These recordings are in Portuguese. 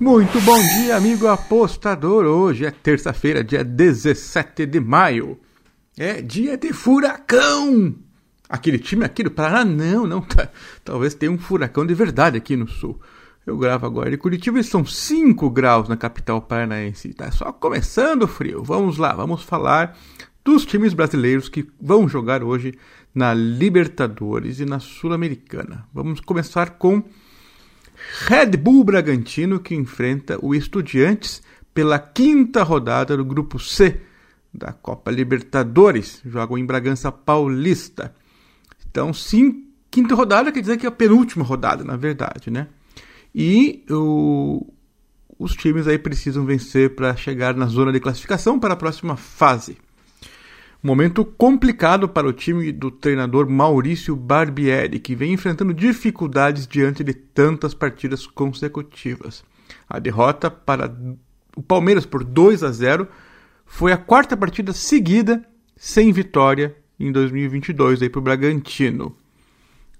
Muito bom dia, amigo apostador. Hoje é terça-feira, dia 17 de maio. É dia de furacão. Aquele time aqui do Paraná, não, não. Tá, talvez tenha um furacão de verdade aqui no sul. Eu gravo agora de Curitiba e são 5 graus na capital paranaense. Tá só começando o frio. Vamos lá, vamos falar dos times brasileiros que vão jogar hoje na Libertadores e na Sul-Americana. Vamos começar com Red Bull Bragantino que enfrenta o Estudiantes pela quinta rodada do grupo C da Copa Libertadores. Jogam em Bragança Paulista. Então, sim, quinta rodada quer dizer que é a penúltima rodada, na verdade, né? E o, os times aí precisam vencer para chegar na zona de classificação para a próxima fase. Momento complicado para o time do treinador Maurício Barbieri, que vem enfrentando dificuldades diante de tantas partidas consecutivas. A derrota para o Palmeiras por 2 a 0 foi a quarta partida seguida sem vitória em 2022 para o Bragantino.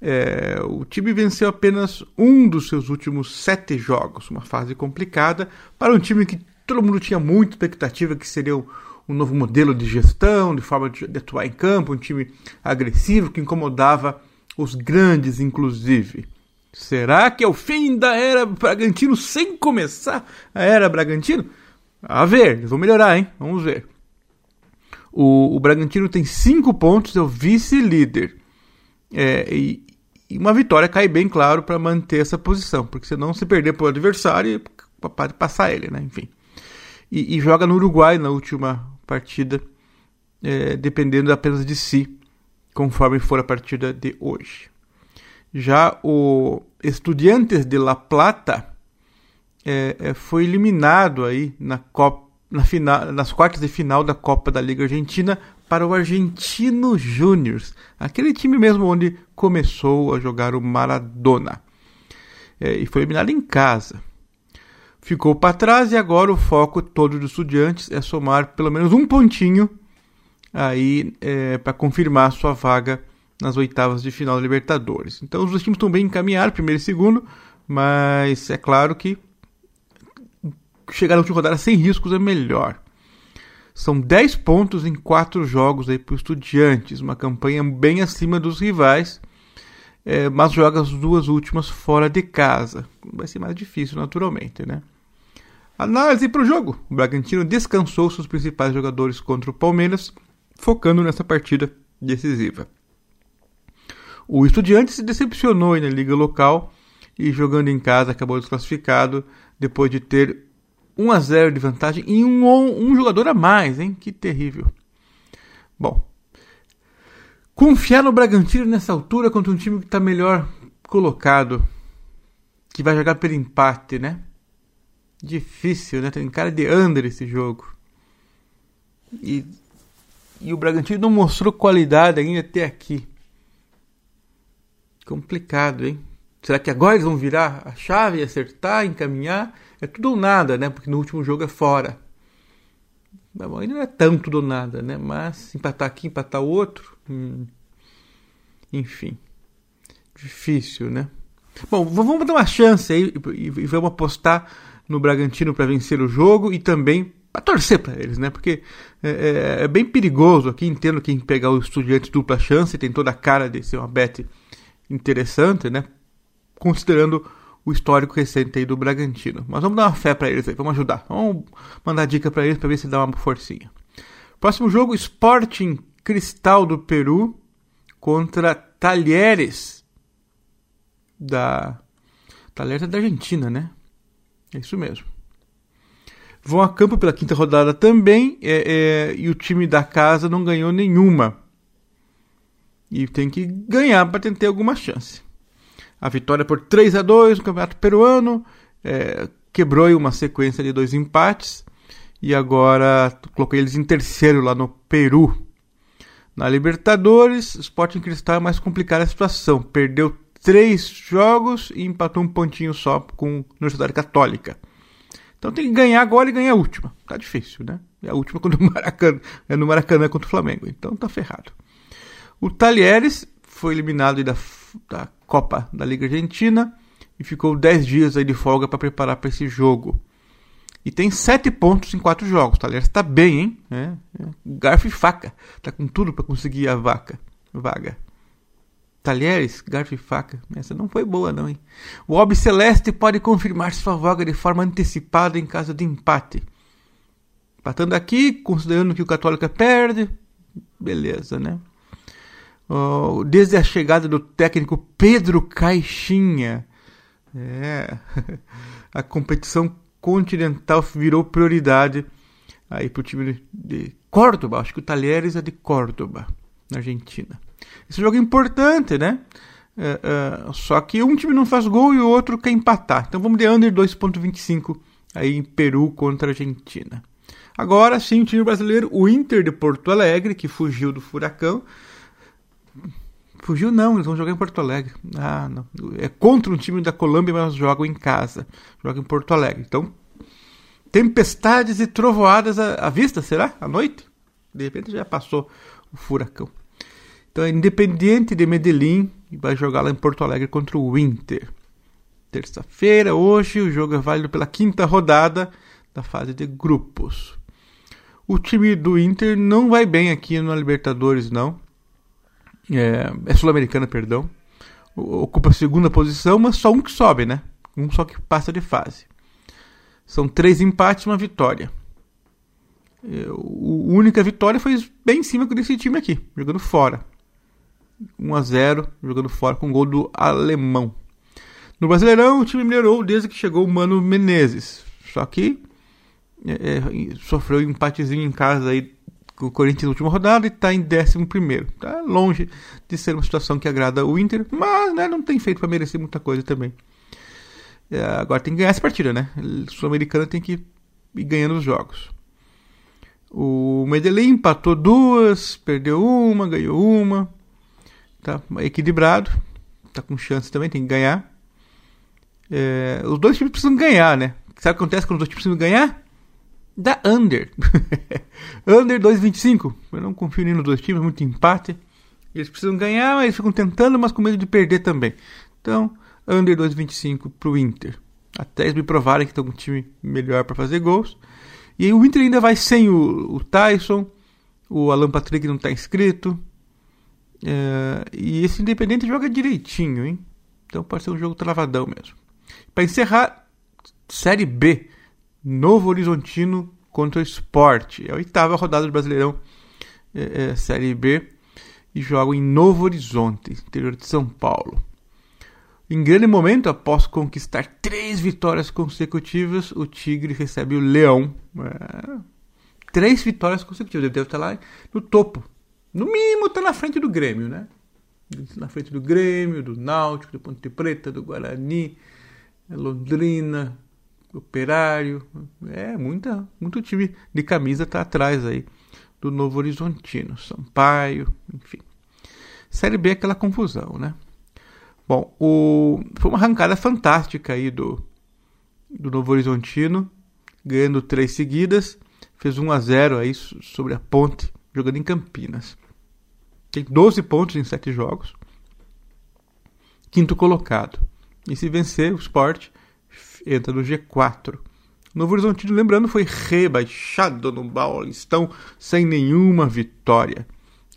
É, o time venceu apenas um dos seus últimos sete jogos, uma fase complicada para um time que todo mundo tinha muita expectativa que seria o um novo modelo de gestão, de forma de, atuar em campo, um time agressivo que incomodava os grandes, inclusive. Será que é o fim da era Bragantino sem começar a era Bragantino? A ver, vou melhorar, hein? Vamos ver. O, o Bragantino tem cinco pontos, é o vice-líder. É, e, e, uma vitória cai bem claro para manter essa posição, porque senão se perder para o adversário, pode passar ele, né? Enfim. E, e, joga no Uruguai na última partida, é, dependendo apenas de si, conforme for a partida de hoje. Já o Estudiantes de La Plata é, é, foi eliminado aí na Copa, na final, nas quartas de final da Copa da Liga Argentina para o Argentino Júnior, aquele time mesmo onde começou a jogar o Maradona. É, e foi eliminado em casa ficou para trás e agora o foco todo dos estudiantes é somar pelo menos um pontinho aí é, para confirmar sua vaga nas oitavas de final da Libertadores. Então os dois times estão bem encaminhados, primeiro e segundo, mas é claro que chegar na última rodada sem riscos é melhor. São 10 pontos em 4 jogos aí para os estudiantes, uma campanha bem acima dos rivais, é, mas joga as duas últimas fora de casa. Vai ser mais difícil, naturalmente, né? Análise para o jogo. O Bragantino descansou seus principais jogadores contra o Palmeiras, focando nessa partida decisiva. O Estudiantes se decepcionou na liga local e jogando em casa acabou desclassificado depois de ter 1 a 0 de vantagem e um, um jogador a mais, hein? Que terrível. Bom, confiar no Bragantino nessa altura contra um time que está melhor colocado, que vai jogar pelo empate, né? Difícil, né? Tem cara de under esse jogo. E, e o Bragantino não mostrou qualidade ainda até aqui. Complicado, hein? Será que agora eles vão virar a chave, acertar, encaminhar? É tudo ou nada, né? Porque no último jogo é fora. Bom, ainda não é tanto tudo ou nada, né? Mas empatar aqui, empatar outro. Hum. Enfim. Difícil, né? Bom, vamos dar uma chance aí e vamos apostar no Bragantino para vencer o jogo e também para torcer para eles, né? Porque é, é, é, bem perigoso aqui. Entendo quem pegar o Estudiantes dupla chance, tem toda a cara de ser uma bet interessante, né? Considerando o histórico recente aí do Bragantino. Mas vamos dar uma fé para eles aí, vamos ajudar. Vamos mandar dica para eles para ver se dá uma forcinha. Próximo jogo: Sporting Cristal do Peru contra Talheres da Talheres é da Argentina, né? É isso mesmo. Vão a campo pela quinta rodada também é, é, e o time da casa não ganhou nenhuma. E tem que ganhar para ter alguma chance. A vitória por 3 a 2 no Campeonato Peruano é, quebrou uma sequência de dois empates e agora coloquei eles em terceiro lá no Peru. Na Libertadores, Sporting Cristal é mais complicada a situação. Perdeu três jogos e empatou um pontinho só com a Universidade Católica. Então tem que ganhar agora e ganhar a última. Tá difícil, né? E a última contra o Maracanã, é no Maracanã contra o Flamengo. Então tá ferrado. O Talheres foi eliminado da, da Copa da Liga Argentina e ficou 10 dias aí de folga para preparar para esse jogo. E tem 7 pontos em 4 jogos. Tá? Aliás, tá bem, hein? É, é. Garfo e faca. Tá com tudo para conseguir a vaca. Vaga. Talheres, garfo e faca. Essa não foi boa, não, hein? O Ob Celeste pode confirmar sua vaga de forma antecipada em caso de empate. Empatando aqui, considerando que o Católica perde. Beleza, né? Oh, desde a chegada do técnico Pedro Caixinha. É. a competição continental virou prioridade aí para o time de Córdoba. Acho que o Talheres é de Córdoba, na Argentina. Esse jogo é importante, né? É, é, só que um time não faz gol e o outro quer empatar. Então vamos de under 2.25 aí em Peru contra Argentina. Agora sim, o time brasileiro, o Inter de Porto Alegre, que fugiu do Furacão. Fugiu não, eles vão jogar em Porto Alegre. Ah, não. É contra um time da Colômbia, mas jogam em casa. Jogam em Porto Alegre. Então, tempestades e trovoadas à vista, será? À noite? De repente já passou o furacão. Então é Independiente de Medellín e vai jogar lá em Porto Alegre contra o Inter. Terça-feira, hoje, o jogo é válido pela quinta rodada da fase de grupos. O time do Inter não vai bem aqui na Libertadores, não. É, é sul-americana, perdão. Ocupa a segunda posição, mas só um que sobe, né? Um só que passa de fase. São três empates e uma vitória. É, a única vitória foi bem em cima desse time aqui, jogando fora. 1 a 0 jogando fora com gol do alemão. No Brasileirão, o time melhorou desde que chegou o Mano Menezes. Só que é, é, sofreu um empatezinho em casa aí com o Corinthians na última rodada e está em 11. Está longe de ser uma situação que agrada o Inter, mas né, não tem feito para merecer muita coisa também. É, agora tem que ganhar essa partida, né? O Sul-Americano tem que ir ganhando os jogos. O Medellín empatou duas, perdeu uma, ganhou uma. Tá equilibrado. Tá com chance também, tem que ganhar. É, os dois times precisam ganhar, né? Sabe o que acontece quando os dois times precisam ganhar? Da under. under 2,25. Eu não confio nem nos dois times, muito empate. Eles precisam ganhar, mas ficam tentando, mas com medo de perder também. Então, under 2,25 pro Inter. Até eles me provarem que estão com um time melhor para fazer gols. E aí o Inter ainda vai sem o, o Tyson, o Alan Patrick não está inscrito. É, e esse Independente joga direitinho, hein? Então pode ser um jogo travadão mesmo. Para encerrar, Série B. Novo Horizontino contra o Sport. É a oitava rodada do Brasileirão é, é, Série B. E jogam em Novo Horizonte, interior de São Paulo. Em grande momento, após conquistar três vitórias consecutivas, o Tigre recebe o Leão. É, três vitórias consecutivas. Ele deve estar lá no topo no mínimo está na frente do Grêmio, né? Na frente do Grêmio, do Náutico, do Ponte Preta, do Guarani, Londrina, Operário. É, muita, muito time de camisa está atrás aí do Novo Horizontino, Sampaio, enfim. Série B é aquela confusão, né? Bom, o, foi uma arrancada fantástica aí do, do Novo Horizontino, ganhando três seguidas, fez 1 a 0 aí sobre a Ponte jogando em Campinas. Tem 12 pontos em 7 jogos. Quinto colocado. E se vencer, o Sport entra no G4. Novo Horizontino, lembrando, foi rebaixado no Paulistão sem nenhuma vitória.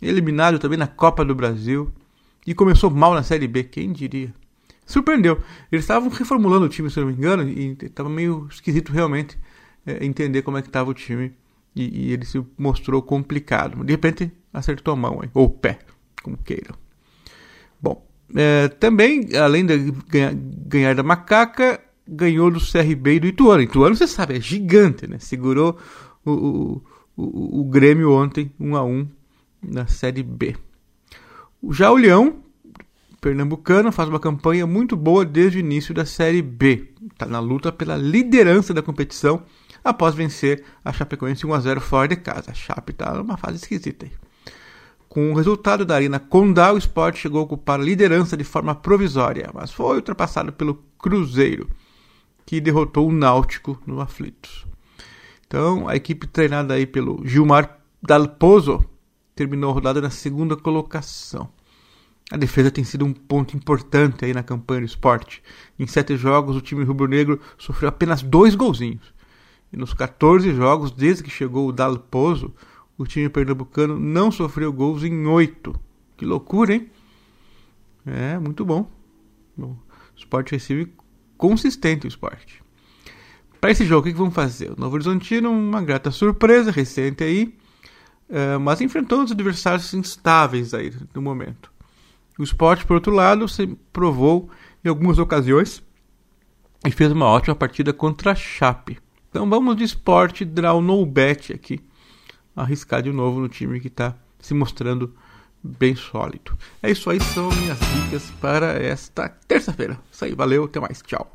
Eliminado também na Copa do Brasil. E começou mal na Série B, quem diria? Surpreendeu. Eles estavam reformulando o time, se não me engano, e estava meio esquisito realmente é, entender como é que estava o time e, e, ele se mostrou complicado. De repente acertou a mão, hein? ou o pé, como queiram. Bom, é, também, além de ganhar, ganhar, da Macaca, ganhou do CRB e do Ituano. Ituano, você sabe, é gigante, né? Segurou o, o, o, o Grêmio ontem, 1 um a 1 um, na Série B. Já o Leão, pernambucano, faz uma campanha muito boa desde o início da Série B. Está na luta pela liderança da competição após vencer a Chapecoense 1x0 fora de casa. A Chape está numa fase esquisita aí. Com o resultado da Arena Condá, o Sport chegou a ocupar a liderança de forma provisória, mas foi ultrapassado pelo Cruzeiro, que derrotou o Náutico no Aflitos. Então, a equipe treinada aí pelo Gilmar Dalpozo terminou a rodada na segunda colocação. A defesa tem sido um ponto importante aí na campanha do esporte. Em sete jogos, o time rubro-negro sofreu apenas dois golzinhos. E nos 14 jogos, desde que chegou o Dalo Pozo, o time pernambucano não sofreu gols em oito. Que loucura, hein? É, muito bom. bom esporte recebe consistente o esporte. Para esse jogo, o que, vamos fazer? O Novo Horizontino, uma grata surpresa recente aí, uh, mas enfrentou os adversários instáveis aí no momento. O esporte, por outro lado, se provou em algumas ocasiões e fez uma ótima partida contra a Chape. Então vamos de esporte, draw no bet aqui, arriscar de novo no time que está se mostrando bem sólido. É isso aí, são minhas dicas para esta terça-feira. Isso aí, valeu, até mais, tchau.